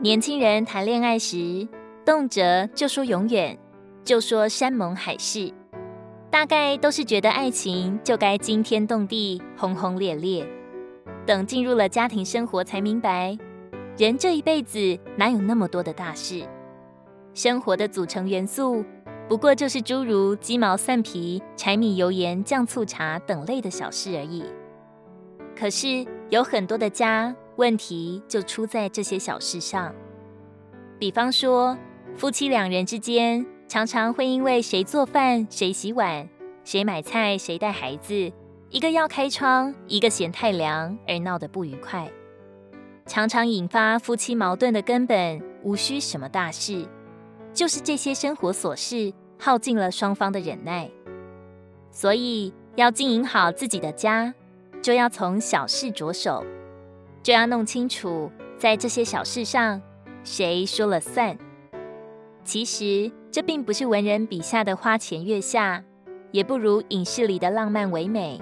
年轻人谈恋爱时，动辄就说永远，就说山盟海誓，大概都是觉得爱情就该惊天动地、轰轰烈烈。等进入了家庭生活，才明白，人这一辈子哪有那么多的大事？生活的组成元素，不过就是诸如鸡毛蒜皮、柴米油盐酱醋茶等类的小事而已。可是有很多的家。问题就出在这些小事上，比方说，夫妻两人之间常常会因为谁做饭、谁洗碗、谁买菜、谁带孩子，一个要开窗，一个嫌太凉而闹得不愉快。常常引发夫妻矛盾的根本，无需什么大事，就是这些生活琐事耗尽了双方的忍耐。所以，要经营好自己的家，就要从小事着手。就要弄清楚，在这些小事上，谁说了算。其实这并不是文人笔下的花前月下，也不如影视里的浪漫唯美。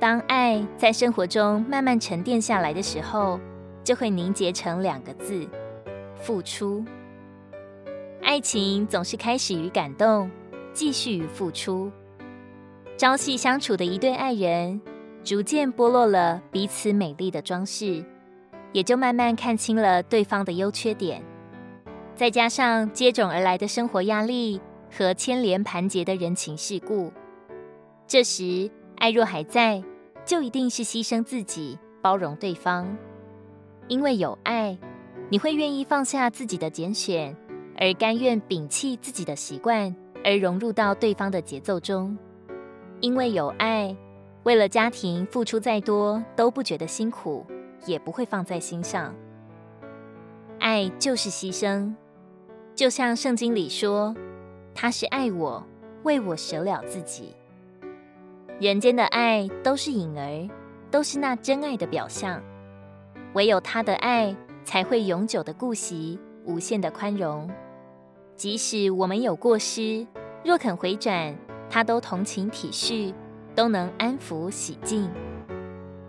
当爱在生活中慢慢沉淀下来的时候，就会凝结成两个字：付出。爱情总是开始于感动，继续于付出。朝夕相处的一对爱人。逐渐剥落了彼此美丽的装饰，也就慢慢看清了对方的优缺点。再加上接踵而来的生活压力和牵连盘结的人情世故，这时爱若还在，就一定是牺牲自己，包容对方。因为有爱，你会愿意放下自己的拣选，而甘愿摒弃自己的习惯，而融入到对方的节奏中。因为有爱。为了家庭付出再多都不觉得辛苦，也不会放在心上。爱就是牺牲，就像圣经里说：“他是爱我，为我舍了自己。”人间的爱都是影儿，都是那真爱的表象。唯有他的爱才会永久的顾惜，无限的宽容。即使我们有过失，若肯回转，他都同情体恤。都能安抚洗净，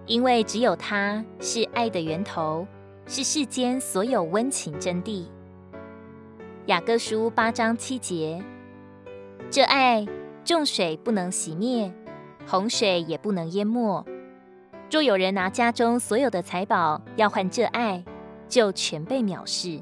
因为只有他是爱的源头，是世间所有温情真谛。雅各书八章七节，这爱众水不能熄灭，洪水也不能淹没。若有人拿家中所有的财宝要换这爱，就全被藐视。